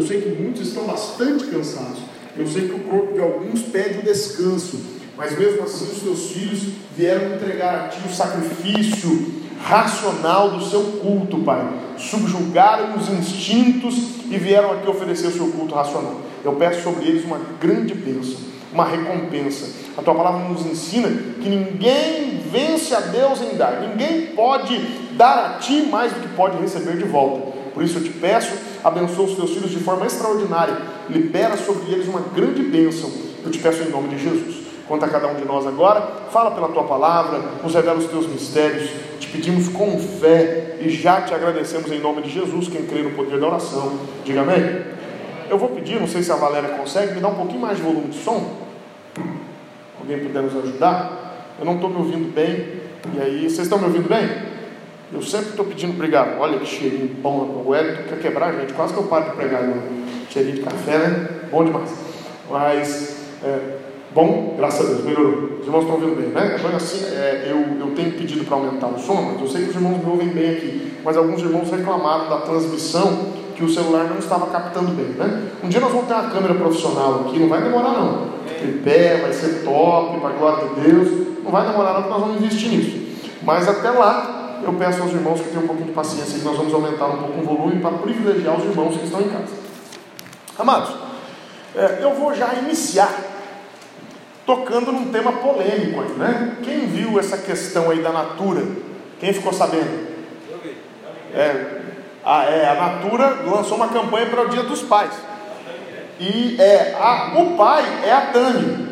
Eu sei que muitos estão bastante cansados. Eu sei que o corpo de alguns pede o descanso. Mas mesmo assim, os teus filhos vieram entregar a ti o sacrifício racional do seu culto, Pai. Subjugaram os instintos e vieram aqui oferecer o seu culto racional. Eu peço sobre eles uma grande bênção, uma recompensa. A tua palavra nos ensina que ninguém vence a Deus em dar, ninguém pode dar a ti mais do que pode receber de volta. Por isso eu te peço, abençoa os teus filhos de forma extraordinária, libera sobre eles uma grande bênção. Eu te peço em nome de Jesus. Quanto a cada um de nós agora, fala pela tua palavra, nos revela os teus mistérios, te pedimos com fé e já te agradecemos em nome de Jesus, quem crê no poder da oração. Diga amém. Eu vou pedir, não sei se a Valéria consegue, me dar um pouquinho mais de volume de som. Alguém puder nos ajudar? Eu não estou me ouvindo bem. E aí, vocês estão me ouvindo bem? Eu sempre estou pedindo obrigado. Olha que cheirinho bom. O Hélio quer quebrar, gente. Quase que eu paro de pregar. Né? Cheirinho de café, né? Bom demais. Mas, é, bom, graças a Deus, melhorou. Os irmãos estão ouvindo bem, né? Então, assim, é, eu, eu tenho pedido para aumentar o som, mas eu sei que os irmãos me ouvem bem aqui. Mas alguns irmãos reclamaram da transmissão que o celular não estava captando bem, né? Um dia nós vamos ter uma câmera profissional aqui, não vai demorar não. Tripé, vai ser top, para glória de Deus. Não vai demorar não, porque nós vamos investir nisso. Mas até lá, eu peço aos irmãos que tenham um pouquinho de paciência, que nós vamos aumentar um pouco o volume para privilegiar os irmãos que estão em casa. Amados, é, eu vou já iniciar tocando num tema polêmico aí, né? Quem viu essa questão aí da Natura? Quem ficou sabendo? É, a, é, a Natura lançou uma campanha para o Dia dos Pais. E é, a, o pai é a Tânia.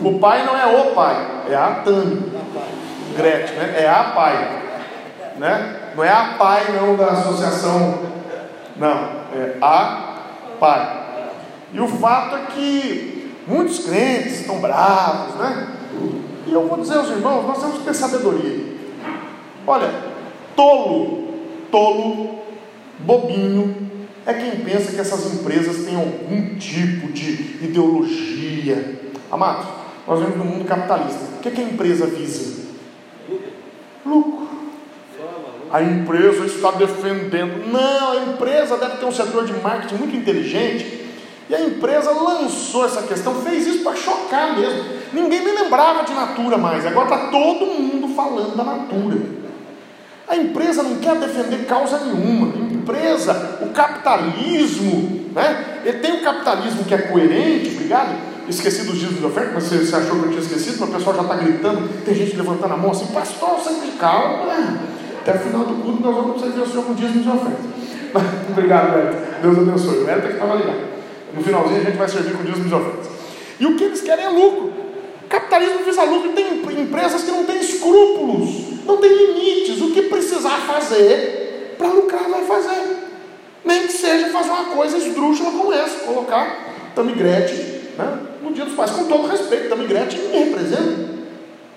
O pai não é o pai, é a Tânia. Gretchen, né? É a pai. Né? Não é a pai não da associação. Não, é a pai. E o fato é que muitos crentes estão bravos, né? E eu vou dizer aos irmãos, nós temos que ter sabedoria. Olha, tolo, tolo, bobinho, é quem pensa que essas empresas têm algum tipo de ideologia. Amados, nós vemos no mundo capitalista. O que, é que a empresa visa? Lucro. A empresa está defendendo. Não, a empresa deve ter um setor de marketing muito inteligente. E a empresa lançou essa questão, fez isso para chocar mesmo. Ninguém me lembrava de Natura mais. Agora está todo mundo falando da Natura. A empresa não quer defender causa nenhuma. A empresa, o capitalismo, né? Ele tem um capitalismo que é coerente, obrigado. Esqueci dos dias de oferta, mas você, você, achou que eu tinha esquecido, mas o pessoal já está gritando, tem gente levantando a mão assim, pastor, sempre calma, né? Até o final do culto nós vamos servir o Senhor com dias de oferta. obrigado, Beto. Deus abençoe. O Beto é que estava ligado. No finalzinho a gente vai servir com dias de oferta. E o que eles querem é lucro. Capitalismo visa lucro. Tem empresas que não têm escrúpulos não tem limites. O que precisar fazer para lucrar, vai fazer. Nem que seja fazer uma coisa esdrúxula como essa, colocar Tamigrete né, no Dia dos Pais. Com todo respeito, Tamigrete me representa.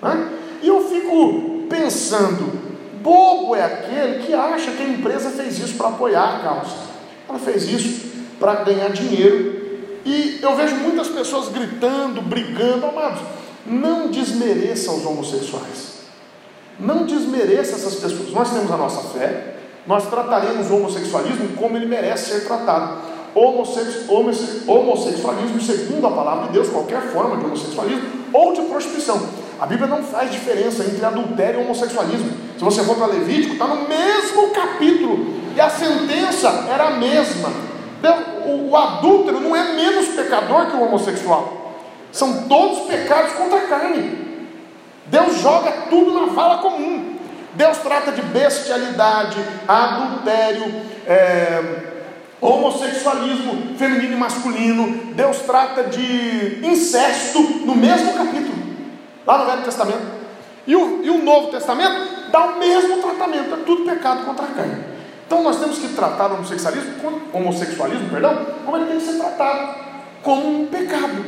Né? E eu fico pensando, bobo é aquele que acha que a empresa fez isso para apoiar a causa. Ela fez isso para ganhar dinheiro. E eu vejo muitas pessoas gritando, brigando, amados, não desmereça os homossexuais. Não desmereça essas pessoas. Nós temos a nossa fé, nós trataremos o homossexualismo como ele merece ser tratado. Homossexualismo, segundo a palavra de Deus, qualquer forma de homossexualismo ou de prostituição. A Bíblia não faz diferença entre adultério e homossexualismo. Se você for para Levítico, está no mesmo capítulo e a sentença era a mesma. O, o adúltero não é menos pecador que o homossexual. São todos pecados contra a carne. Deus joga tudo na fala comum. Deus trata de bestialidade, adultério, é, homossexualismo feminino e masculino. Deus trata de incesto no mesmo capítulo, lá no Velho Testamento. E o, e o Novo Testamento dá o mesmo tratamento, é tudo pecado contra a carne. Então nós temos que tratar o homossexualismo, homossexualismo, perdão, como ele tem que ser tratado, como um pecado.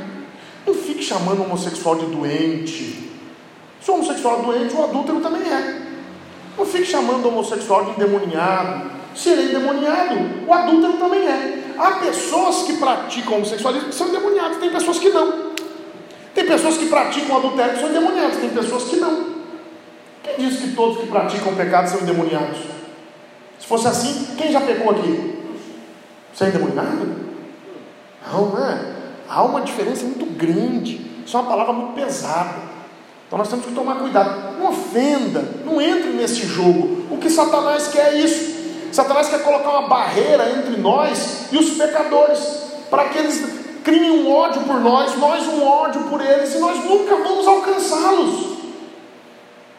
Não fique chamando o homossexual de doente, se o homossexual é doente, o adúltero também é. Não fique chamando o homossexual de endemoniado. Se ele é endemoniado, o adúltero também é. Há pessoas que praticam homossexualismo que são endemoniadas, tem pessoas que não. Tem pessoas que praticam adultério que são endemoniadas, tem pessoas que não. Quem diz que todos que praticam pecado são endemoniados? Se fosse assim, quem já pecou aqui? Você é endemoniado? Não, né? Há uma diferença muito grande. Isso é uma palavra muito pesada. Então nós temos que tomar cuidado. Não ofenda, não entre nesse jogo. O que Satanás quer é isso. Satanás quer colocar uma barreira entre nós e os pecadores, para que eles criem um ódio por nós, nós um ódio por eles, e nós nunca vamos alcançá-los.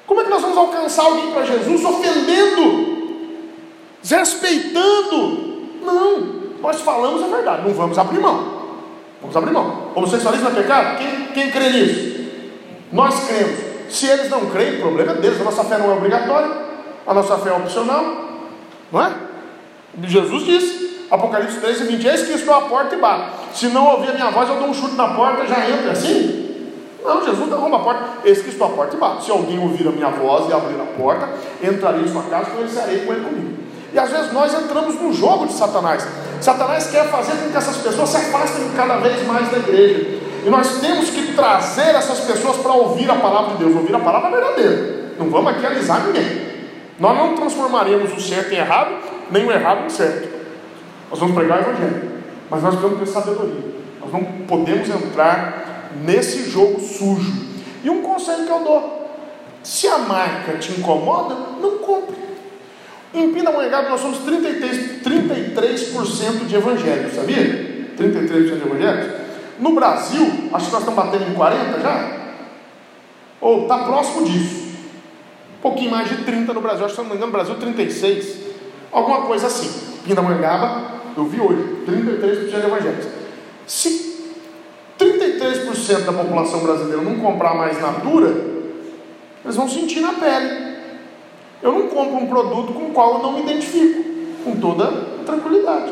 Como é que nós vamos alcançar alguém para Jesus? Ofendendo, desrespeitando. Não, nós falamos a verdade, não vamos abrir mão. Vamos abrir mão. Homossexualismo é pecado? Quem, quem crê nisso? Nós cremos. Se eles não creem, o problema é deles. A nossa fé não é obrigatória, a nossa fé é opcional. Não é? Jesus disse, Apocalipse 13, 20, eis que estou à porta e bato. Se não ouvir a minha voz, eu dou um chute na porta e já entra assim. Não, Jesus não arruma a porta, eis que estou à porta e bato. Se alguém ouvir a minha voz e abrir a porta, entrarei em sua casa, conversarei com ele comigo. E às vezes nós entramos no jogo de Satanás. Satanás quer fazer com que essas pessoas se afastem cada vez mais da igreja. E nós temos que trazer essas pessoas para ouvir a palavra de Deus, ouvir a palavra verdadeira. Não vamos aqui alisar ninguém. Nós não transformaremos o certo em errado, nem o errado em certo. Nós vamos pregar o Evangelho. Mas nós precisamos ter sabedoria. Nós não podemos entrar nesse jogo sujo. E um conselho que eu dou: se a marca te incomoda, não compre. Em Pindamonhangaba nós somos 33%, 33 de evangélicos, sabia? 33% de evangélicos. No Brasil, acho que nós estamos batendo em 40 já. Ou está próximo disso. Um pouquinho mais de 30 no Brasil, acho que se não me engano, no Brasil 36. Alguma coisa assim. Pindamonhangaba, eu vi hoje, 33% de evangélicos. Se 33% da população brasileira não comprar mais Natura, eles vão sentir na pele. Eu não compro um produto com o qual eu não me identifico, com toda tranquilidade.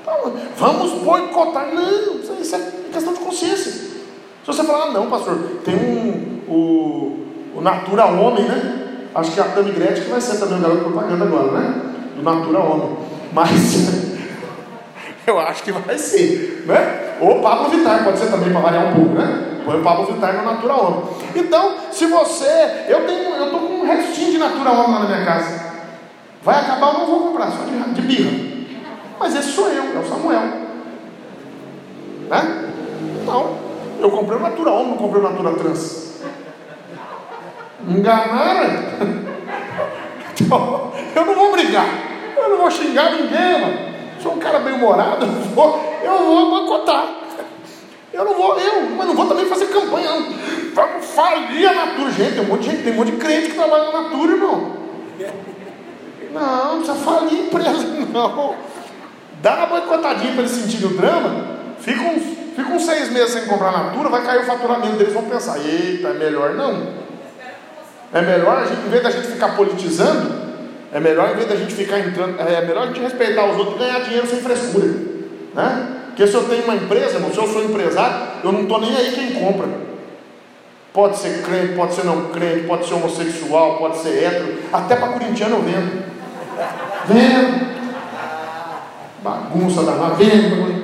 Então, vamos boicotar. Não, isso é questão de consciência. Se você falar, ah, não, pastor, tem um, o, o Natura Homem, né? Acho que a Tami Gretchen que vai ser também o garoto propaganda agora, né? Do Natura Homem. Mas eu acho que vai ser, né? Ou Pablo Vittar, pode ser também para variar um pouco, né? Põe o Pablo Vittar no Natura Homem. Então, se você. Eu tenho, eu tô com um restinho de Natura Homem lá na minha casa. Vai acabar, eu não vou comprar, só de, de birra. Mas esse sou eu, é o Samuel. Né? Então, eu comprei o Natura Homem, não comprei o Natura Trans. Enganaram? Eu não vou brigar. Eu não vou xingar ninguém, mano. Sou um cara bem humorado, eu vou, eu vou boicotar. Eu não vou, eu, mas não vou também fazer campanha. Não. Falir a Natura. Gente, tem um monte de gente, tem um monte de crente que trabalha na Natura, irmão. Não, não precisa falir empresa, não. Dá uma boicotadinha para eles sentirem o drama. Fica uns, fica seis meses sem comprar Natura, vai cair o faturamento deles, vão pensar, eita, é melhor não. É melhor, a gente, em vez da gente ficar politizando, é melhor, em vez da gente ficar entrando, é melhor a gente respeitar os outros e ganhar dinheiro sem frescura. Né? Porque se eu tenho uma empresa, se eu sou empresário, eu não estou nem aí quem compra. Pode ser crente, pode ser não crente, pode ser homossexual, pode ser hétero, até para corintiano eu vendo. Vendo. Bagunça da vendo.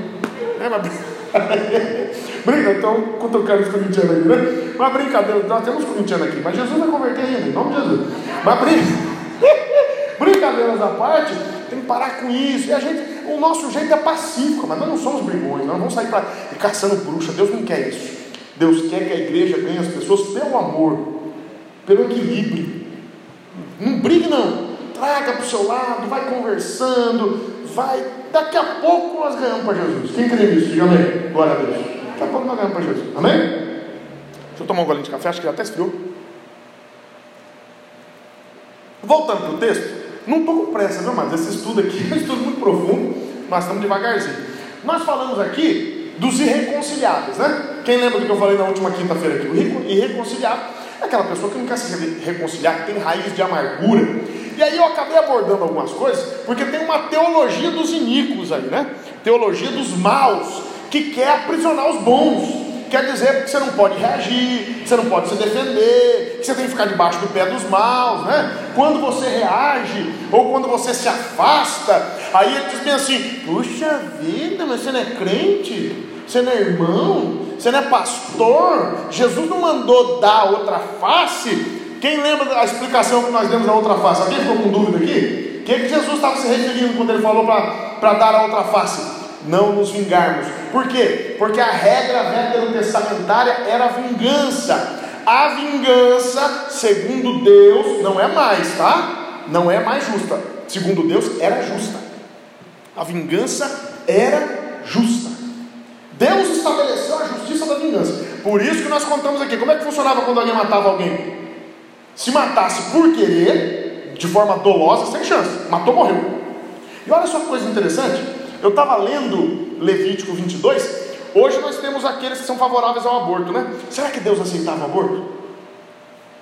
Mas... Brinca, então cutucando os corintianos aí, né? Uma brincadeira, nós temos corintianos aqui, mas Jesus vai converter ainda, em nome de Jesus. Mas brin... brincadeiras à parte, tem que parar com isso. E a gente, o nosso jeito é pacífico, mas nós não somos brigões, nós não vamos sair caçando bruxa. Deus não quer isso. Deus quer que a igreja ganhe as pessoas pelo amor, pelo equilíbrio. Não brigue não. Traga para o seu lado, vai conversando, vai. Daqui a pouco nós ganhamos para Jesus. Quem crê nisso? Diga amém. Glória a Deus. Daqui a pouco nós ganhamos para Jesus. Amém? Deixa eu tomar um golinho de café, acho que já até esfriou. Voltando para o texto, não estou com pressa, viu, mas esse estudo aqui é um estudo muito profundo, nós estamos devagarzinho. Nós falamos aqui dos irreconciliáveis, né? Quem lembra do que eu falei na última quinta-feira aqui? O irreconciliável é aquela pessoa que não quer se reconciliar, que tem raiz de amargura. E aí eu acabei abordando algumas coisas, porque tem uma teologia dos iníquos aí, né? Teologia dos maus, que quer aprisionar os bons. Quer dizer que você não pode reagir, que você não pode se defender, que você tem que ficar debaixo do pé dos maus, né? Quando você reage, ou quando você se afasta, aí ele diz bem assim: puxa vida, mas você não é crente? Você não é irmão? Você não é pastor? Jesus não mandou dar outra face? Quem lembra da explicação que nós demos da outra face? Alguém ficou com dúvida aqui? O que, é que Jesus estava se referindo quando ele falou para dar a outra face? não nos vingarmos. Por quê? Porque a regra veterotestamentária era a vingança. A vingança, segundo Deus, não é mais, tá? Não é mais justa. Segundo Deus, era justa. A vingança era justa. Deus estabeleceu a justiça da vingança. Por isso que nós contamos aqui. Como é que funcionava quando alguém matava alguém? Se matasse por querer, de forma dolosa, sem chance. Matou, morreu. E olha só que coisa interessante. Eu estava lendo Levítico 22. Hoje nós temos aqueles que são favoráveis ao aborto, né? Será que Deus aceitava aborto?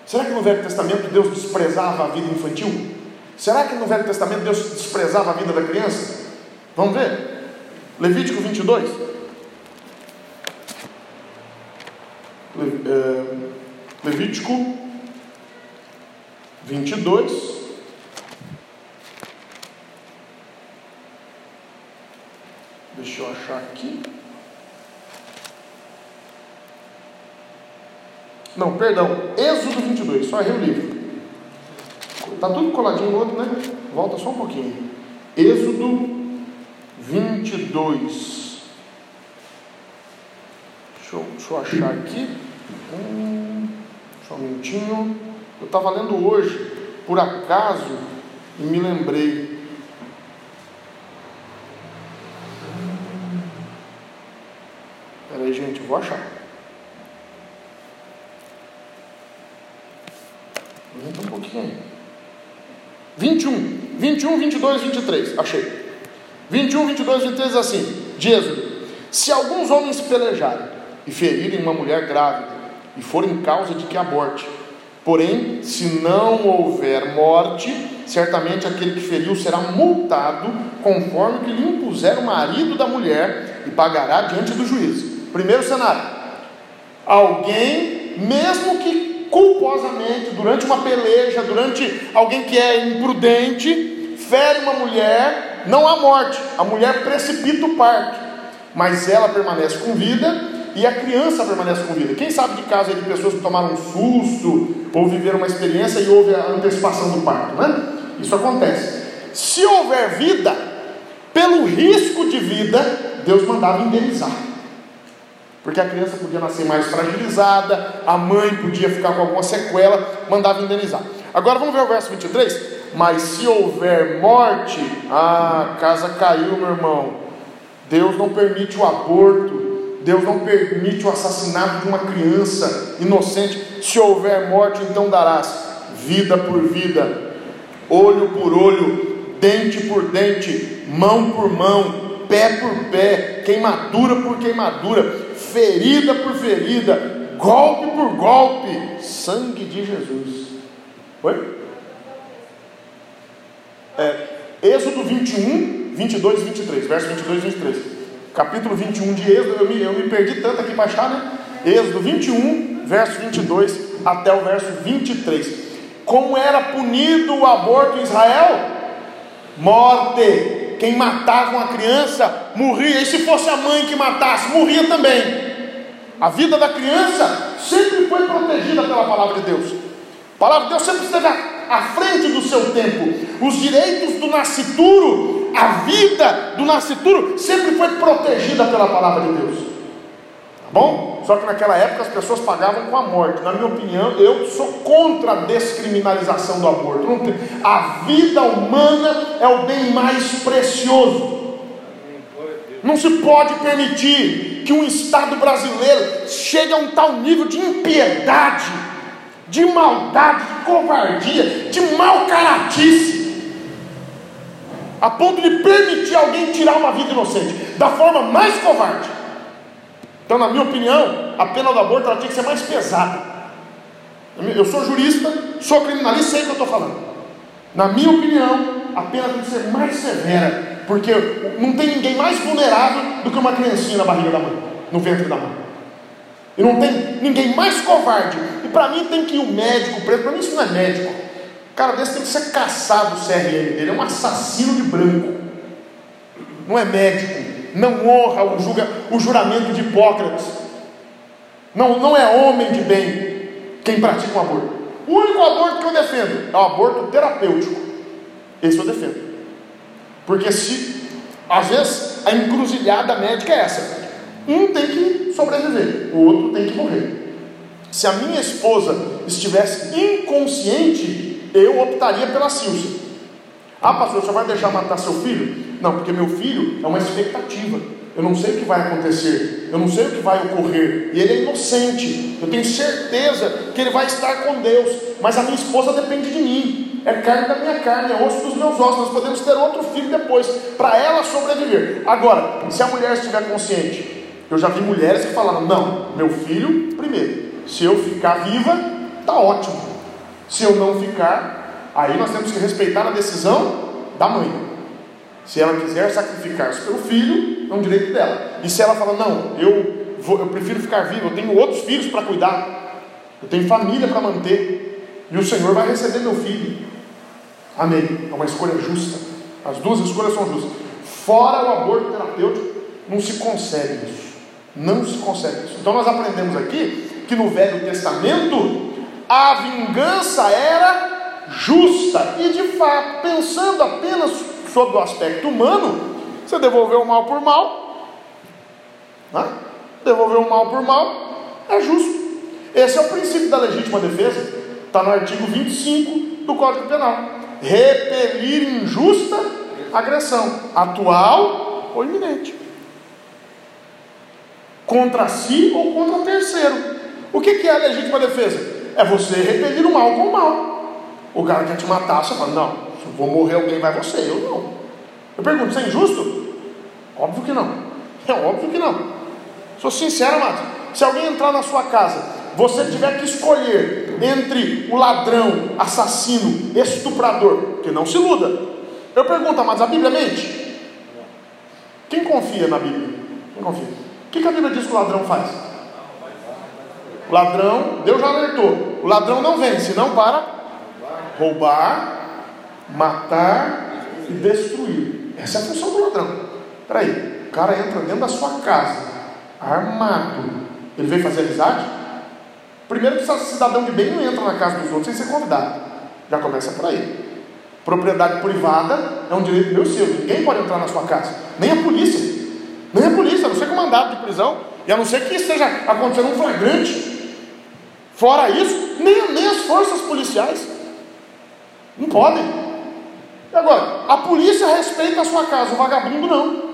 Será que no Velho Testamento Deus desprezava a vida infantil? Será que no Velho Testamento Deus desprezava a vida da criança? Vamos ver? Levítico 22. Eh, Levítico 22. Deixa eu achar aqui. Não, perdão, Êxodo 22, só errei o livro. Está tudo coladinho no outro, né? Volta só um pouquinho. Êxodo 22. Deixa eu, deixa eu achar aqui. Um, só um minutinho. Eu estava lendo hoje, por acaso, e me lembrei. Peraí, gente, vou achar. Aumenta um pouquinho aí. 21, 21, 22, 23. Achei. 21, 22, 23 assim. De Êxodo. Se alguns homens pelejarem e ferirem uma mulher grávida e forem causa de que aborte, Porém, se não houver morte, certamente aquele que feriu será multado, conforme que lhe impuser o marido da mulher, e pagará diante do juízo. Primeiro cenário: alguém, mesmo que culposamente, durante uma peleja, durante alguém que é imprudente, fere uma mulher, não há morte, a mulher precipita o parto, mas ela permanece com vida e a criança permanece com vida. Quem sabe de caso de pessoas que tomaram um susto ou viveram uma experiência e houve a antecipação do parto, né? Isso acontece. Se houver vida, pelo risco de vida, Deus mandava indenizar. Porque a criança podia nascer mais fragilizada, a mãe podia ficar com alguma sequela, mandava indenizar. Agora vamos ver o verso 23. Mas se houver morte, ah, a casa caiu, meu irmão. Deus não permite o aborto Deus não permite o assassinato de uma criança inocente. Se houver morte, então darás vida por vida, olho por olho, dente por dente, mão por mão, pé por pé, queimadura por queimadura, ferida por ferida, golpe por golpe, sangue de Jesus. Oi? É, Êxodo 21, 22 e 23, verso 22 e 23 capítulo 21 de Êxodo, eu me, eu me perdi tanto aqui para achar, né? Êxodo 21, verso 22 até o verso 23. Como era punido o aborto em Israel? Morte. Quem matava uma criança morria, e se fosse a mãe que matasse, morria também. A vida da criança sempre foi protegida pela palavra de Deus. A palavra de Deus sempre esteve à frente do seu tempo. Os direitos do nascituro a vida do nascituro sempre foi protegida pela palavra de Deus. Tá bom? Só que naquela época as pessoas pagavam com a morte. Na minha opinião, eu sou contra a descriminalização do aborto. A vida humana é o bem mais precioso. Não se pode permitir que um Estado brasileiro chegue a um tal nível de impiedade, de maldade, de covardia, de mal caratice a ponto de permitir alguém tirar uma vida inocente da forma mais covarde. Então, na minha opinião, a pena do aborto ela tinha que ser mais pesada. Eu sou jurista, sou criminalista, sei o que eu estou falando. Na minha opinião, a pena tem que ser mais severa, porque não tem ninguém mais vulnerável do que uma criancinha na barriga da mãe, no ventre da mãe. E não tem ninguém mais covarde. E para mim tem que ir o médico preso. Para mim isso não é médico cara desse tem que ser caçado o CRM dele, é um assassino de branco, não é médico, não honra o, julga, o juramento de Hipócrates, não, não é homem de bem quem pratica um aborto. O único aborto que eu defendo é o aborto terapêutico. Esse eu defendo. Porque se, às vezes, a encruzilhada médica é essa: um tem que sobreviver, o outro tem que morrer. Se a minha esposa estivesse inconsciente, eu optaria pela Silvia. Ah, pastor, você vai deixar matar seu filho? Não, porque meu filho é uma expectativa. Eu não sei o que vai acontecer, eu não sei o que vai ocorrer, e ele é inocente. Eu tenho certeza que ele vai estar com Deus, mas a minha esposa depende de mim, é carne da minha carne, é osso dos meus ossos. Nós podemos ter outro filho depois, para ela sobreviver. Agora, se a mulher estiver consciente, eu já vi mulheres que falaram: não, meu filho primeiro, se eu ficar viva, está ótimo, se eu não ficar, aí nós temos que respeitar a decisão da mãe. Se ela quiser sacrificar-se pelo filho, é um direito dela. E se ela fala, não, eu, vou, eu prefiro ficar vivo, eu tenho outros filhos para cuidar, eu tenho família para manter, e o Senhor vai receber meu filho. Amém. É uma escolha justa. As duas escolhas são justas. Fora o aborto terapêutico, não se consegue isso. Não se consegue isso. Então nós aprendemos aqui que no Velho Testamento a vingança era justa. E de fato, pensando apenas sob o aspecto humano, você devolver o mal por mal, né? devolver o mal por mal é justo. Esse é o princípio da legítima defesa, está no artigo 25 do Código Penal. Repelir injusta agressão, atual ou iminente, contra si ou contra terceiro. O que é a legítima defesa? É você repelir o mal com o mal. O cara quer te matar, você fala, não, se vou morrer alguém, vai você, eu não. Eu pergunto, isso é injusto? Óbvio que não. É óbvio que não. Sou sincero, amado. Se alguém entrar na sua casa, você tiver que escolher entre o ladrão, assassino, estuprador, que não se iluda. Eu pergunto, mas a Bíblia mente? Quem confia na Bíblia? Quem confia? O que a Bíblia diz que o ladrão faz? O ladrão, Deus já alertou. O ladrão não vem, senão para roubar, matar e destruir. Essa é a função do ladrão. Peraí, o cara entra dentro da sua casa, armado. Ele veio fazer amizade? Primeiro que cidadão de bem não entra na casa dos outros sem ser convidado. Já começa por aí. Propriedade privada é um direito meu seu. Ninguém pode entrar na sua casa. Nem a polícia. Nem a polícia, a não ser com mandado de prisão. E a não ser que esteja acontecendo um flagrante. Fora isso, nem, nem as forças policiais. Não podem. Agora, a polícia respeita a sua casa, o vagabundo não.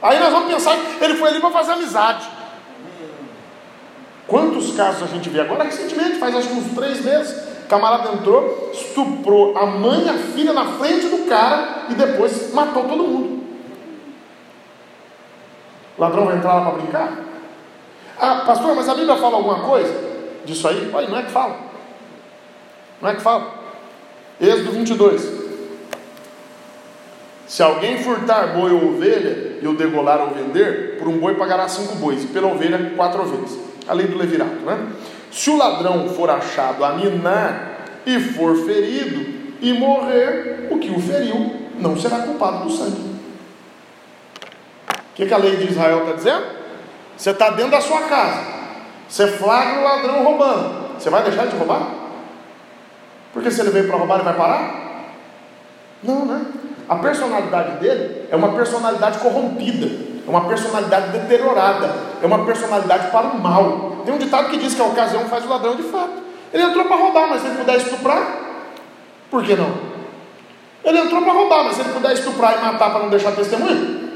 Aí nós vamos pensar que ele foi ali para fazer amizade. Quantos casos a gente vê agora? Recentemente, faz acho que uns três meses. Camarada entrou, estuprou a mãe e a filha na frente do cara e depois matou todo mundo. O ladrão vai entrar lá para brincar? Ah, pastor, mas a Bíblia fala alguma coisa disso aí? Olha, não é que fala. Não é que fala? Êxodo 22. Se alguém furtar boi ou ovelha e o degolar ou vender, por um boi pagará cinco bois, e pela ovelha quatro ovelhas. A lei do levirato, né? Se o ladrão for achado a minar e for ferido e morrer, o que o feriu não será culpado do sangue. O que, que a lei de Israel está dizendo? Você está dentro da sua casa, você flagra o ladrão roubando, você vai deixar de roubar? Porque se ele veio para roubar, ele vai parar? Não, né? A personalidade dele é uma personalidade corrompida, é uma personalidade deteriorada, é uma personalidade para o mal. Tem um ditado que diz que a ocasião faz o ladrão de fato. Ele entrou para roubar, mas se ele puder estuprar, por que não? Ele entrou para roubar, mas se ele puder estuprar e matar para não deixar testemunha,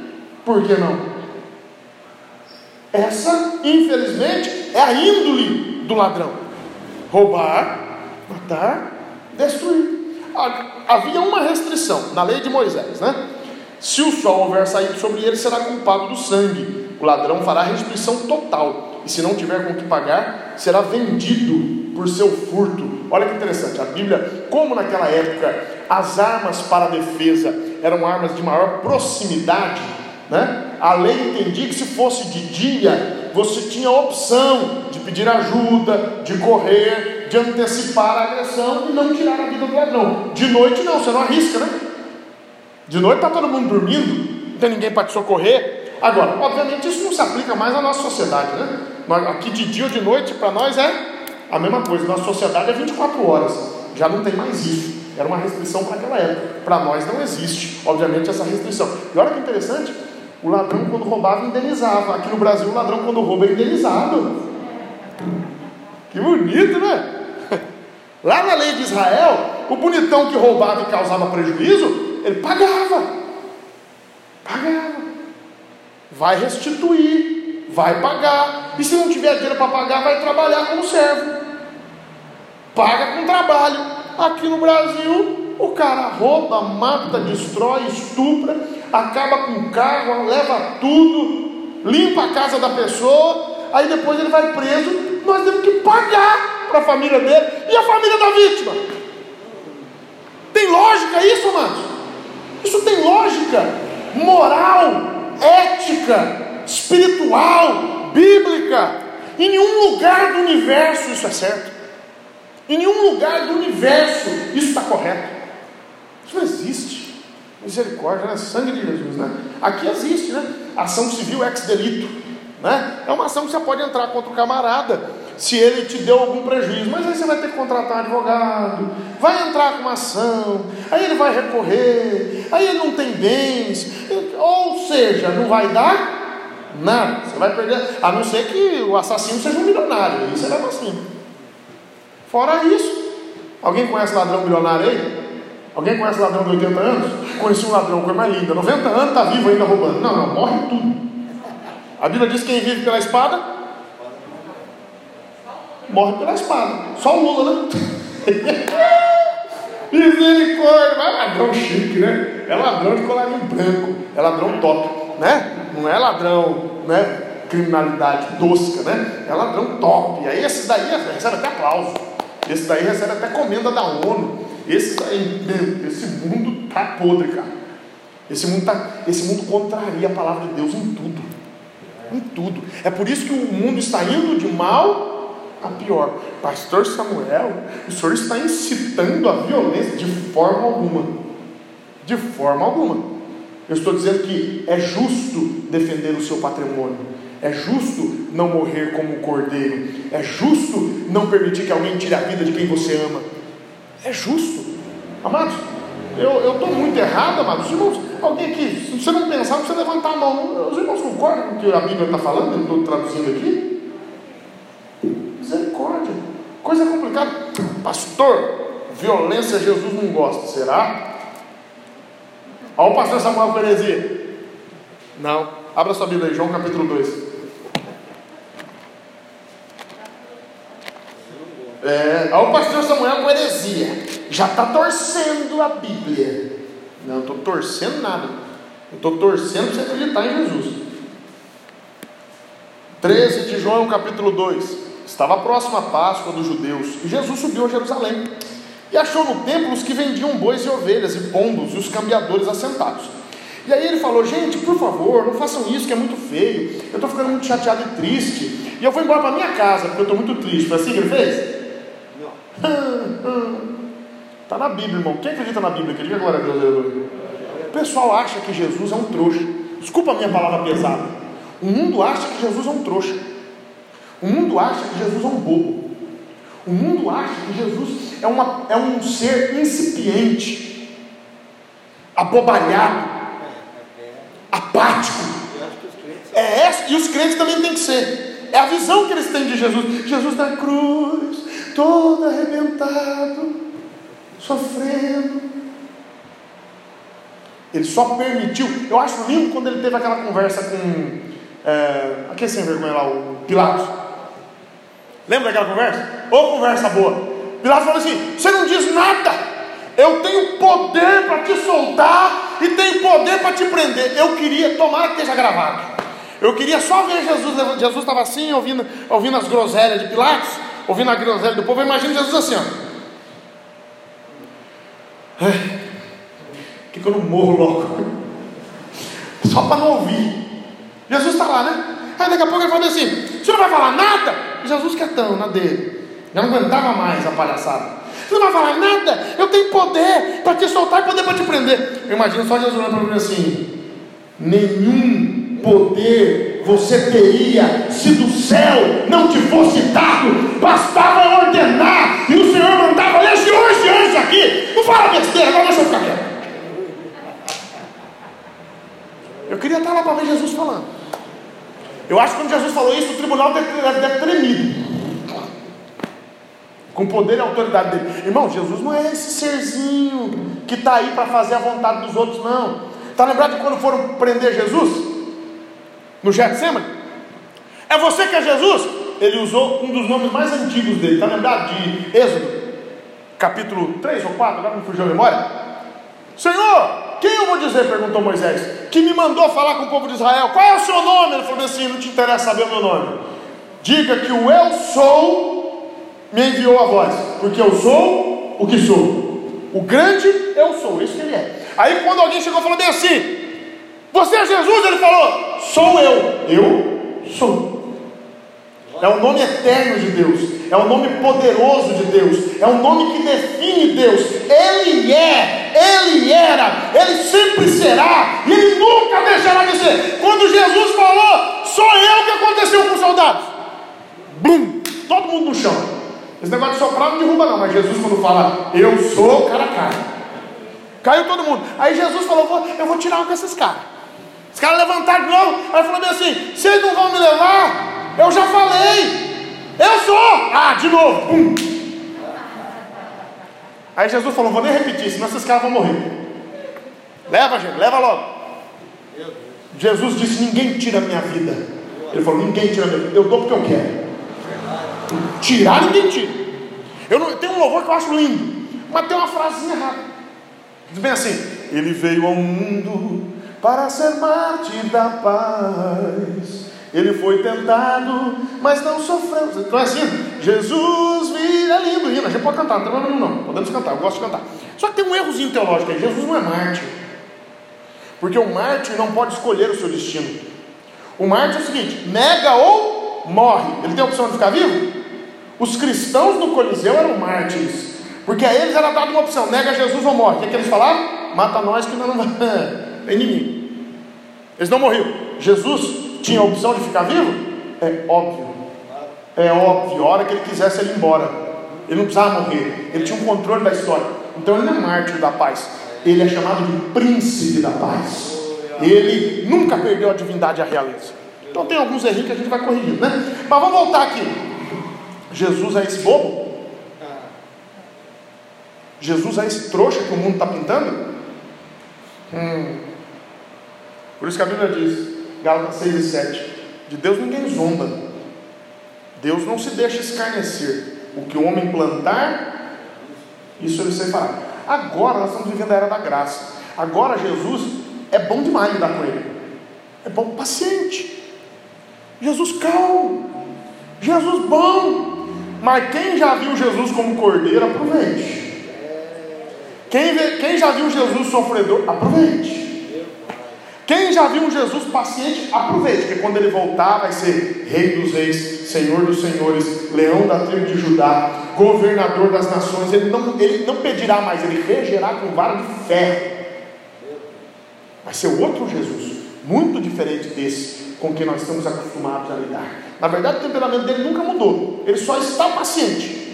por que não? Essa, infelizmente, é a índole do ladrão: roubar, matar destruir. Havia uma restrição na lei de Moisés, né? Se o sol houver saído sobre ele, será culpado do sangue. O ladrão fará restrição total. E se não tiver com o que pagar, será vendido por seu furto. Olha que interessante, a Bíblia, como naquela época as armas para defesa eram armas de maior proximidade, né? A lei entendia que se fosse de dia, você tinha a opção de pedir ajuda, de correr, de antecipar a agressão e não tirar a vida do ladrão. De noite não, você não arrisca, né? De noite está todo mundo dormindo, não tem ninguém para te socorrer. Agora, obviamente isso não se aplica mais na nossa sociedade, né? Aqui de dia ou de noite para nós é a mesma coisa. Nossa sociedade é 24 horas, já não tem mais isso. Era uma restrição para aquela época. Para nós não existe, obviamente, essa restrição. E olha que interessante, o ladrão quando roubava indenizava. Aqui no Brasil o ladrão quando rouba é indenizado. Que bonito, né? Lá na lei de Israel, o bonitão que roubava e causava prejuízo, ele pagava. Pagava. Vai restituir, vai pagar. E se não tiver dinheiro para pagar, vai trabalhar como servo. Paga com trabalho. Aqui no Brasil, o cara rouba, mata, destrói, estupra, acaba com o carro, leva tudo, limpa a casa da pessoa, aí depois ele vai preso. Nós temos que pagar para a família dele e a família da vítima. Tem lógica isso, amados? Isso tem lógica moral, ética, espiritual, bíblica. Em nenhum lugar do universo isso é certo. Em nenhum lugar do universo isso está correto. Isso não existe. Misericórdia, né? Sangue de Jesus, né? Aqui existe, né? Ação civil ex delito. Né? É uma ação que você pode entrar contra o camarada se ele te deu algum prejuízo. Mas aí você vai ter que contratar um advogado, vai entrar com uma ação, aí ele vai recorrer, aí ele não tem bens, ou seja, não vai dar nada. Você vai perder, a não ser que o assassino seja um milionário, aí você leva assim. Fora isso, alguém conhece ladrão milionário aí? Alguém conhece ladrão de 80 anos? Conheci um ladrão, coisa mais linda. 90 anos, está vivo ainda roubando. Não, não, morre tudo. A Bíblia diz que quem vive pela espada morre pela espada. Só o Lula, né? Misericórdia, mas é ladrão chique, né? É ladrão de colarinho branco, é ladrão top, né? Não é ladrão, né? Criminalidade tosca, né? É ladrão top. Aí esse daí recebe até aplauso. Esse daí recebe até comenda da ONU. Esse daí, esse mundo tá podre, cara. Esse mundo, tá, esse mundo contraria a palavra de Deus em tudo. Em tudo. É por isso que o mundo está indo de mal a pior. Pastor Samuel, o senhor está incitando a violência de forma alguma. De forma alguma. Eu estou dizendo que é justo defender o seu patrimônio. É justo não morrer como um cordeiro. É justo não permitir que alguém tire a vida de quem você ama. É justo. Amados, eu estou muito errado, amados. Irmãos, alguém aqui, se você não pensar, você levantar a mão. Os irmãos concordam com o que a Bíblia está falando? Eu estou traduzindo aqui. Misericórdia. Coisa complicada. Pastor, violência Jesus não gosta. Será? Olha o pastor Samuel com heresia. Não. Abra sua Bíblia aí, João capítulo 2. É, olha o pastor Samuel com heresia. Já está torcendo a Bíblia. Não, estou torcendo nada. Eu estou torcendo para você acreditar em Jesus. 13 de João, capítulo 2. Estava próxima a Páscoa dos judeus e Jesus subiu a Jerusalém e achou no templo os que vendiam bois e ovelhas e pombos e os cambiadores assentados. E aí ele falou: Gente, por favor, não façam isso que é muito feio. Eu estou ficando muito chateado e triste. E eu vou embora para minha casa porque eu estou muito triste. Foi assim que ele fez? Está na Bíblia, irmão. Quem acredita na Bíblia? Diga Deus. O pessoal acha que Jesus é um trouxa. Desculpa a minha palavra pesada. O mundo acha que Jesus é um trouxa. O mundo acha que Jesus é um bobo. O mundo acha que Jesus é, uma, é um ser incipiente, abobalhado, apático. É essa, e os crentes também têm que ser. É a visão que eles têm de Jesus. Jesus na cruz, sofrendo. Ele só permitiu. Eu acho lindo quando ele teve aquela conversa com é, aquele sem vergonha lá, o Pilatos. Lembra daquela conversa? Ô conversa boa. Pilatos falou assim: Você não diz nada. Eu tenho poder para te soltar e tenho poder para te prender. Eu queria, tomara que esteja gravado. Eu queria só ver Jesus. Jesus estava assim, ouvindo, ouvindo as groselhas de Pilatos, ouvindo a groselha do povo. Eu imagino Jesus assim, ó. Por que, que eu não morro logo? Só para não ouvir. Jesus está lá, né? Aí daqui a pouco ele fala assim: Você não vai falar nada? Jesus quietão na dele. Já não aguentava mais a palhaçada. Você não vai falar nada? Eu tenho poder para te soltar e poder para te prender. Eu imagino só Jesus olhando para mim assim: Nenhum poder você teria se do céu não te fosse dado. Bastava ordenar e o Senhor mandava legiões de anjos aqui. Não fala besteira, agora deixa eu ficar quieto. Eu queria estar lá para ver Jesus falando. Eu acho que quando Jesus falou isso, o tribunal deve, deve tremido. Com poder e autoridade dele. Irmão, Jesus não é esse serzinho que está aí para fazer a vontade dos outros, não. Está lembrado de quando foram prender Jesus? No Getsemane? É você que é Jesus? Ele usou um dos nomes mais antigos dele. Está lembrado de Êxodo? Capítulo 3 ou 4, agora não fugiu a memória. Senhor, quem eu vou dizer? perguntou Moisés, que me mandou falar com o povo de Israel. Qual é o seu nome? Ele falou assim: não te interessa saber o meu nome. Diga que o eu sou me enviou a voz, porque eu sou o que sou. O grande eu sou, isso que ele é. Aí quando alguém chegou falou bem assim: Você é Jesus? Ele falou: Sou eu. Eu sou. É o nome eterno de Deus, é o nome poderoso de Deus, é o nome que define Deus. Ele é, ele era, ele sempre será, e ele nunca deixará de ser. Quando Jesus falou, sou eu que aconteceu com os soldados. Bum! Todo mundo no chão. Esse negócio de soprar não derruba, não, mas Jesus, quando fala, eu sou, cara cai. Caiu todo mundo. Aí Jesus falou, eu vou tirar um com esses caras. Os caras levantaram de novo, aí falou bem assim: vocês não vão me levar eu já falei. Eu sou. Ah, de novo. Pum. Aí Jesus falou: vou nem repetir, senão esses caras vão morrer. Leva, gente, leva logo. Jesus disse: ninguém tira a minha vida. Ele falou: ninguém tira a minha vida. Eu dou porque eu quero. Tirar, ninguém tira. Eu não, tem um louvor que eu acho lindo, mas tem uma frasinha errada. Diz bem assim: Ele veio ao mundo para ser mártir da paz ele foi tentado, mas não sofreu. Então é assim, Jesus vira lindo, lindo. A gente pode cantar, não tem problema não. Podemos cantar, eu gosto de cantar. Só que tem um errozinho teológico aí. Jesus não é mártir. Porque o mártir não pode escolher o seu destino. O mártir é o seguinte: nega ou morre. Ele tem a opção de ficar vivo? Os cristãos do Coliseu eram mártires. Porque a eles era dada uma opção: nega Jesus ou morre. O que, é que eles falaram? Mata nós que não, não é inimigo. Eles não morriam. Jesus tinha a opção de ficar vivo? É óbvio. É óbvio. A hora que ele quisesse, ele embora. Ele não precisava morrer. Ele tinha um controle da história. Então ele não é mártir da paz. Ele é chamado de príncipe da paz. Ele nunca perdeu a divindade e a realeza. Então tem alguns erros que a gente vai corrigir, né? Mas vamos voltar aqui. Jesus é esse bobo? Jesus é esse trouxa que o mundo está pintando? Hum. Por isso que a Bíblia diz: Gálatas 6 e 7. De Deus ninguém zomba. Deus não se deixa escarnecer. O que o homem plantar, isso ele separar. Agora nós estamos vivendo a era da graça. Agora Jesus é bom demais lidar com ele. É bom, paciente. Jesus calmo. Jesus bom. Mas quem já viu Jesus como cordeiro, aproveite. Quem, quem já viu Jesus sofredor, aproveite. Quem já viu um Jesus paciente, aproveite, porque quando ele voltar, vai ser Rei dos Reis, Senhor dos Senhores, Leão da tribo de Judá, governador das nações. Ele não, ele não pedirá mais, ele regerá com vara de ferro. Vai ser outro Jesus, muito diferente desse com que nós estamos acostumados a lidar. Na verdade, o temperamento dele nunca mudou, ele só está paciente.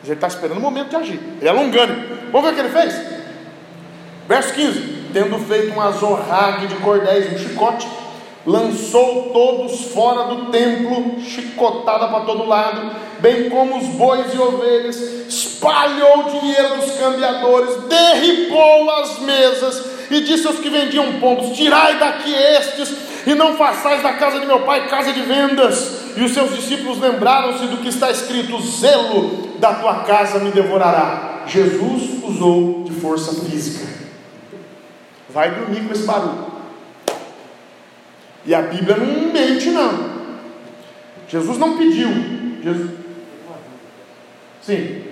Mas ele está esperando o momento de agir, ele é longânimo. Vamos ver o que ele fez? Verso 15 tendo feito um azorrague de cordéis, um chicote, lançou todos fora do templo, chicotada para todo lado, bem como os bois e ovelhas, espalhou o dinheiro dos cambiadores, derribou as mesas e disse aos que vendiam pombos: Tirai daqui estes e não façais da casa de meu pai casa de vendas. E os seus discípulos lembraram-se do que está escrito: zelo da tua casa me devorará. Jesus usou de força física vai dormir com esse barulho. E a Bíblia não mente, não. Jesus não pediu. Jesus... Sim.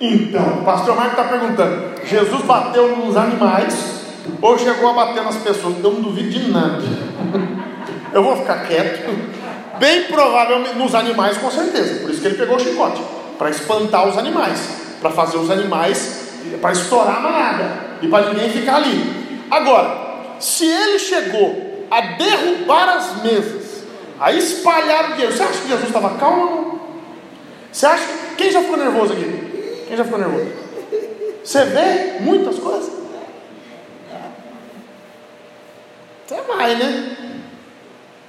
Então, o pastor Marco está perguntando: Jesus bateu nos animais ou chegou a bater nas pessoas? Eu não duvido de nada. Eu vou ficar quieto. Bem provavelmente nos animais, com certeza. Por isso que ele pegou o chicote para espantar os animais para fazer os animais, para estourar a manada e para ninguém ficar ali. Agora, se ele chegou a derrubar as mesas, a espalhar o dinheiro, você acha que Jesus estava calmo? Você acha. Quem já ficou nervoso aqui? Quem já ficou nervoso? Você vê muitas coisas? Você vai, né?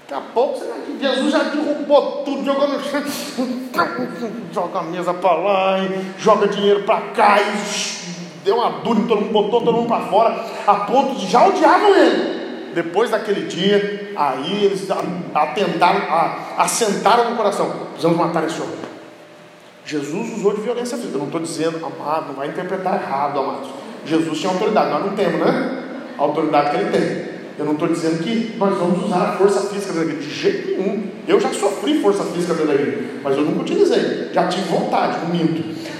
Daqui a pouco Jesus já derrubou tudo, jogou no chão, joga a mesa para lá, joga dinheiro para cá, e deu uma dura em todo mundo, botou todo mundo para fora, a ponto de já odiavam ele. Depois daquele dia, aí eles atentaram, assentaram no coração: precisamos matar esse homem. Jesus usou de violência física. Eu não estou dizendo, amado, não vai interpretar errado, amados. Jesus tinha autoridade, nós não temos, né? A autoridade que ele tem. Eu não estou dizendo que nós vamos usar a força física da igreja, de jeito nenhum. Eu já sofri força física da igreja, mas eu nunca utilizei. Já tive vontade, não minto.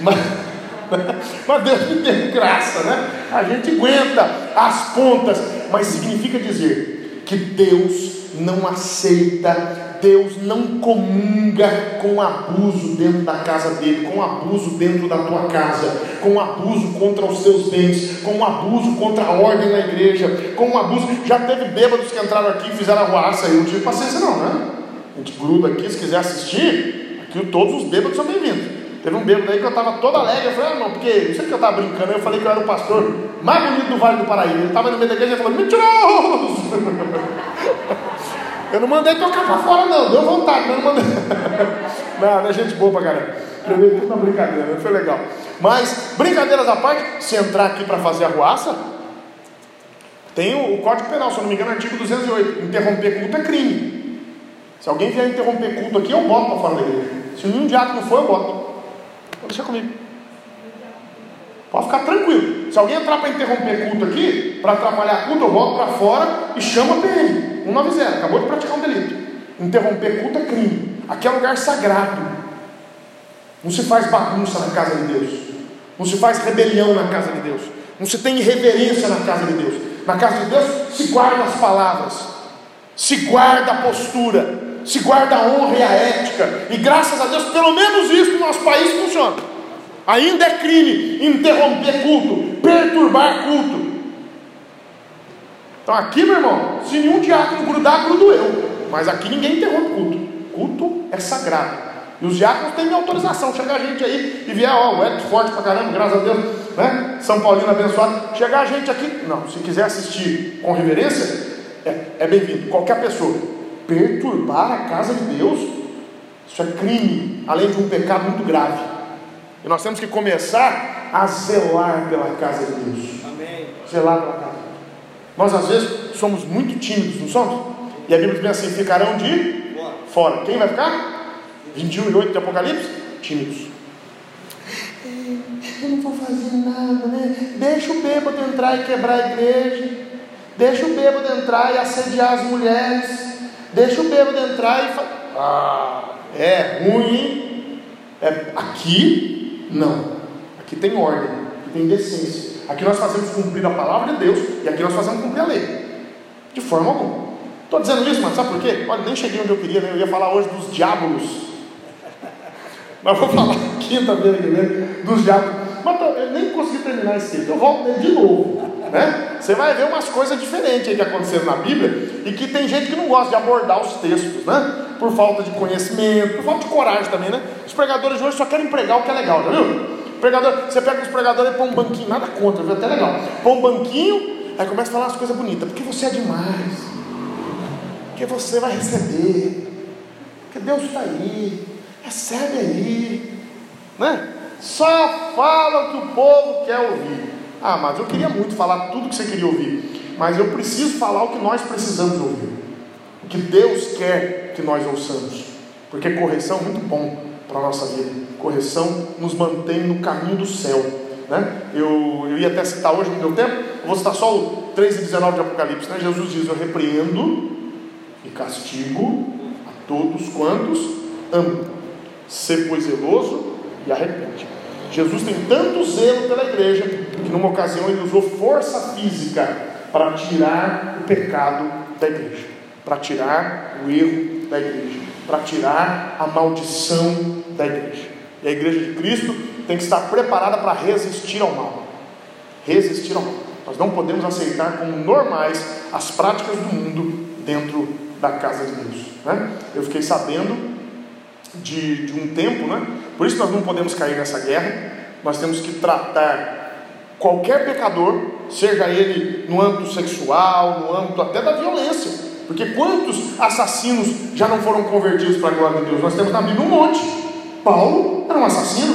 Mas, mas Deus me deu graça, né? A gente aguenta as pontas, mas significa dizer que Deus não aceita Deus não comunga com abuso dentro da casa dele, com abuso dentro da tua casa, com abuso contra os teus bens, com abuso contra a ordem na igreja, com abuso. Já teve bêbados que entraram aqui e fizeram arruaça, eu não tive paciência, não, né? A gente gruda aqui, se quiser assistir, aqui todos os bêbados são bem-vindos. Teve um bêbado aí que eu estava toda alegre, eu falei, ah, não, porque não sei que eu estava brincando, eu falei que eu era o pastor mais bonito do Vale do Paraíba. Ele estava no meio da igreja e falou, mentiroso! Eu não mandei tocar para fora, não, deu vontade, mas não mandei. não é gente boa pra caramba. Levei tudo na brincadeira, foi legal. Mas, brincadeiras à parte, se entrar aqui para fazer a ruaça, tem o, o, Código Penal, se eu não me engano, artigo 208. Interromper culto é crime. Se alguém vier interromper culto aqui, eu boto para fora da igreja. Se nenhum diácono for, eu boto. Pode deixar comigo. Pode ficar tranquilo. Se alguém entrar para interromper culto aqui, para atrapalhar culto, eu boto para fora e chama a PM. 190, acabou de praticar um delito. Interromper culto é crime. Aqui é lugar sagrado. Não se faz bagunça na casa de Deus. Não se faz rebelião na casa de Deus. Não se tem irreverência na casa de Deus. Na casa de Deus se guarda as palavras, se guarda a postura, se guarda a honra e a ética. E graças a Deus, pelo menos isso no nosso país funciona. Ainda é crime interromper culto, perturbar culto. Então aqui, meu irmão, se nenhum diácono grudar, grudo eu. Mas aqui ninguém interrompe culto. Culto é sagrado. E os diáconos têm minha autorização. Chega a gente aí e vier, ó, o Edson forte pra caramba, graças a Deus, né? São Paulino abençoado. Chegar a gente aqui, não, se quiser assistir com reverência, é, é bem-vindo. Qualquer pessoa. Perturbar a casa de Deus, isso é crime, além de um pecado muito grave. E nós temos que começar a zelar pela casa de Deus. Amém. Zelar pela. Nós às vezes somos muito tímidos, não somos? E a Bíblia diz assim: ficarão de fora. Quem vai ficar? 21 e 8 de Apocalipse? Tímidos. Eu não vou fazer nada, né? Deixa o bêbado entrar e quebrar a igreja. Deixa o bêbado entrar e assediar as mulheres. Deixa o bêbado entrar e. Fa... Ah, é ruim. É aqui não. Aqui tem ordem, aqui tem decência. Aqui nós fazemos cumprir a palavra de Deus e aqui nós fazemos cumprir a lei. De forma alguma. Estou dizendo isso, mas sabe por quê? Olha, nem cheguei onde eu queria, né? eu ia falar hoje dos diabos. Mas vou falar quinta-feira que vem dos diabos. Mas eu nem consegui terminar esse texto. Eu volto nele de novo. Né? Você vai ver umas coisas diferentes aí que aconteceram na Bíblia e que tem gente que não gosta de abordar os textos, né? Por falta de conhecimento, por falta de coragem também, né? Os pregadores de hoje só querem pregar o que é legal, já viu? Pregador, você pega os pregadores e põe um banquinho, nada contra, viu? Até legal. Põe um banquinho, aí começa a falar as coisas bonitas, porque você é demais, porque você vai receber, porque Deus está aí, recebe aí, né? Só fala o que o povo quer ouvir. Ah, mas eu queria muito falar tudo que você queria ouvir, mas eu preciso falar o que nós precisamos ouvir, o que Deus quer que nós ouçamos, porque correção é muito bom para a nossa vida, correção nos mantém no caminho do céu. Né? Eu, eu ia até citar hoje, não deu tempo, eu vou citar só o 3 e 19 de Apocalipse. Né? Jesus diz: Eu repreendo e castigo a todos quantos amam. Ser pois zeloso e arrepende. Jesus tem tanto zelo pela igreja que numa ocasião ele usou força física para tirar o pecado da igreja, para tirar o erro da igreja, para tirar a maldição da igreja. E a igreja de Cristo tem que estar preparada para resistir ao mal. Resistir ao mal. Nós não podemos aceitar como normais as práticas do mundo dentro da casa de Deus. Né? Eu fiquei sabendo de, de um tempo, né? Por isso nós não podemos cair nessa guerra. Nós temos que tratar qualquer pecador, seja ele no âmbito sexual, no âmbito até da violência. Porque quantos assassinos já não foram convertidos para a glória de Deus? Nós temos na Bíblia um monte. Paulo era um assassino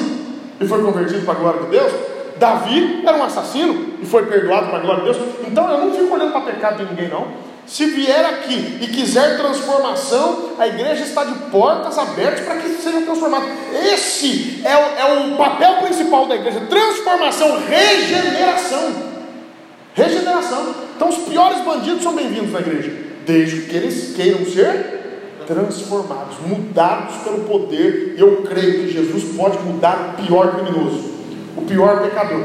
e foi convertido para a glória de Deus. Davi era um assassino e foi perdoado para a glória de Deus. Então eu não fico olhando para pecado de ninguém, não. Se vier aqui e quiser transformação, a igreja está de portas abertas para que seja transformado. Esse é o, é o papel principal da igreja: transformação, regeneração. Regeneração. Então, os piores bandidos são bem-vindos na igreja, desde que eles queiram ser transformados, mudados pelo poder. Eu creio que Jesus pode mudar o pior criminoso, o pior pecador.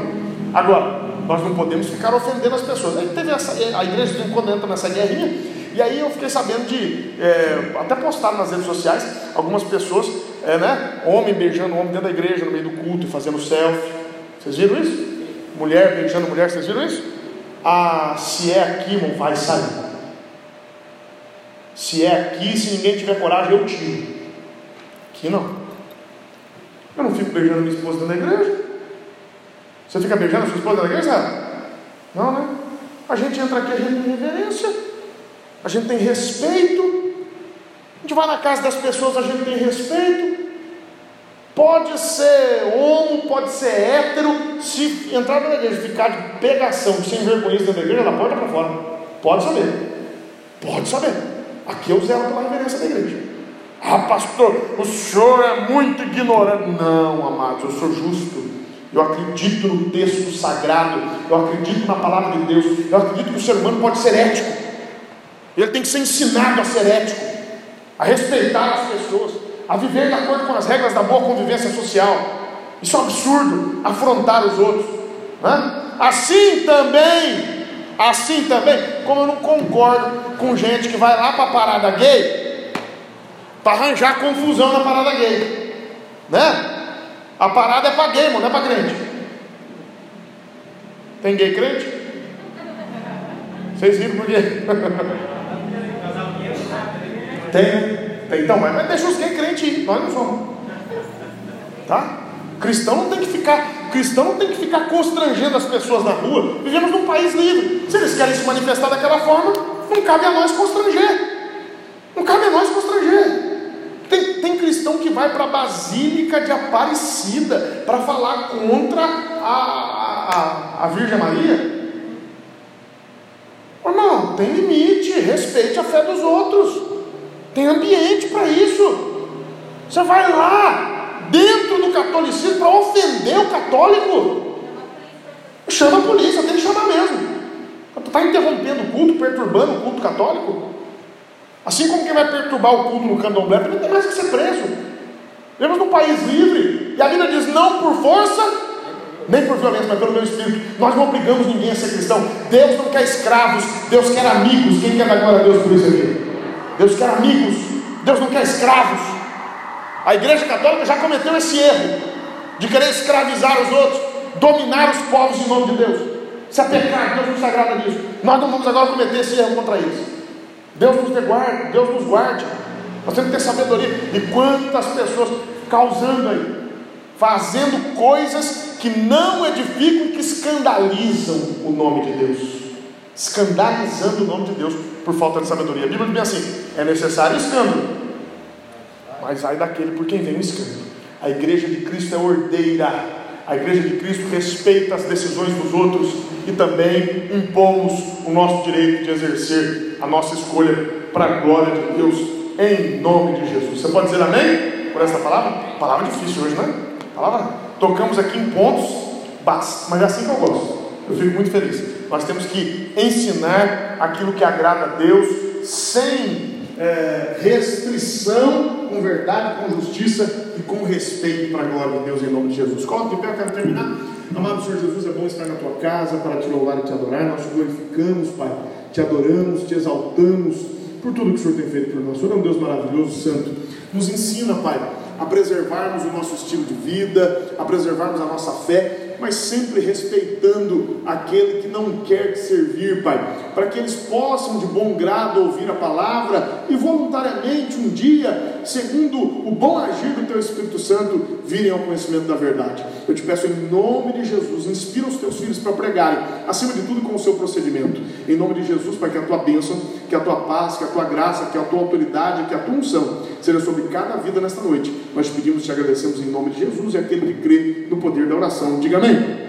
Agora, nós não podemos ficar ofendendo as pessoas. Aí teve essa, a igreja de quando entra nessa guerrinha, e aí eu fiquei sabendo de, é, até postaram nas redes sociais, algumas pessoas, é, né, homem beijando homem dentro da igreja, no meio do culto, fazendo selfie. Vocês viram isso? Mulher beijando mulher, vocês viram isso? Ah, se é aqui, não vai sair. Se é aqui, se ninguém tiver coragem, eu tiro. Aqui não. Eu não fico beijando minha esposa dentro da igreja. Você fica beijando a sua esposa na igreja? Não, né? A gente entra aqui, a gente tem reverência, a gente tem respeito. A gente vai na casa das pessoas, a gente tem respeito. Pode ser homo, pode ser hétero, se entrar na igreja ficar de pegação, sem vergonha dentro da igreja, ela porta para fora. Pode saber. Pode saber. Aqui eu zelo pela reverência da igreja. Ah, pastor, o senhor é muito ignorante. Não, amados, eu sou justo. Eu acredito no texto sagrado, eu acredito na palavra de Deus, eu acredito que o ser humano pode ser ético. Ele tem que ser ensinado a ser ético, a respeitar as pessoas, a viver de acordo com as regras da boa convivência social. Isso é um absurdo, afrontar os outros. Né? Assim também, assim também, como eu não concordo com gente que vai lá para a parada gay para arranjar confusão na parada gay, né? A parada é para gay, mano, não é para crente. Tem gay crente? Vocês viram por quê? Tem, né? Tem, então, mas, deixa os gay crentes ir, nós não somos. Tá? Cristão não tem que ficar, cristão não tem que ficar constrangendo as pessoas na rua. Vivemos num país livre. Se eles querem se manifestar daquela forma, não cabe a nós constranger. Não cabe a nós constranger. Tem, tem cristão que vai para a Basílica de Aparecida para falar contra a, a, a Virgem Maria. Irmão, tem limite, respeite a fé dos outros. Tem ambiente para isso. Você vai lá, dentro do catolicismo, para ofender o católico. Chama a polícia, tem que chamar mesmo. Está interrompendo o culto, perturbando o culto católico? Assim como quem vai perturbar o culto no candomblé também tem mais que ser preso. Vivemos num país livre, e a Bíblia diz: não por força, nem por violência, mas pelo meu espírito. Nós não obrigamos ninguém a ser cristão. Deus não quer escravos, Deus quer amigos. Quem quer dar glória a Deus por isso aqui? Deus quer amigos, Deus não quer escravos. A igreja católica já cometeu esse erro de querer escravizar os outros, dominar os povos em nome de Deus. Isso é pecado, Deus não se agrada disso. Nós não vamos agora cometer esse erro contra eles. Deus nos guarde, Deus nos guarde. Nós temos que ter sabedoria. E quantas pessoas causando aí, fazendo coisas que não edificam que escandalizam o nome de Deus. Escandalizando o nome de Deus por falta de sabedoria. A Bíblia diz bem assim: é necessário escândalo, mas ai daquele por quem vem o escândalo. A igreja de Cristo é ordeira a igreja de Cristo respeita as decisões dos outros e também impomos o nosso direito de exercer a nossa escolha para a glória de Deus, em nome de Jesus. Você pode dizer amém por essa palavra? Palavra difícil hoje, né? Palavra. Tocamos aqui em pontos, mas é assim que eu gosto. Eu fico muito feliz. Nós temos que ensinar aquilo que agrada a Deus sem é, restrição, com verdade, com justiça e com respeito para a glória de Deus em nome de Jesus. Coloque de pé, eu quero terminar. Amado Senhor Jesus, é bom estar na tua casa para te louvar e te adorar. Nós te glorificamos, Pai, te adoramos, te exaltamos por tudo que o Senhor tem feito por nós. O Senhor é um Deus maravilhoso, santo. Nos ensina, Pai, a preservarmos o nosso estilo de vida, a preservarmos a nossa fé mas sempre respeitando aquele que não quer te servir, Pai, para que eles possam de bom grado ouvir a palavra e voluntariamente um dia, segundo o bom agir do Teu Espírito Santo, virem ao conhecimento da verdade. Eu te peço em nome de Jesus, inspira os teus filhos para pregarem, acima de tudo com o seu procedimento. Em nome de Jesus, Pai, que a tua bênção, que a tua paz, que a tua graça, que a tua autoridade, que a tua unção seja sobre cada vida nesta noite. Nós pedimos e te agradecemos em nome de Jesus e aquele que crê no poder da oração. Diga amém. Amen.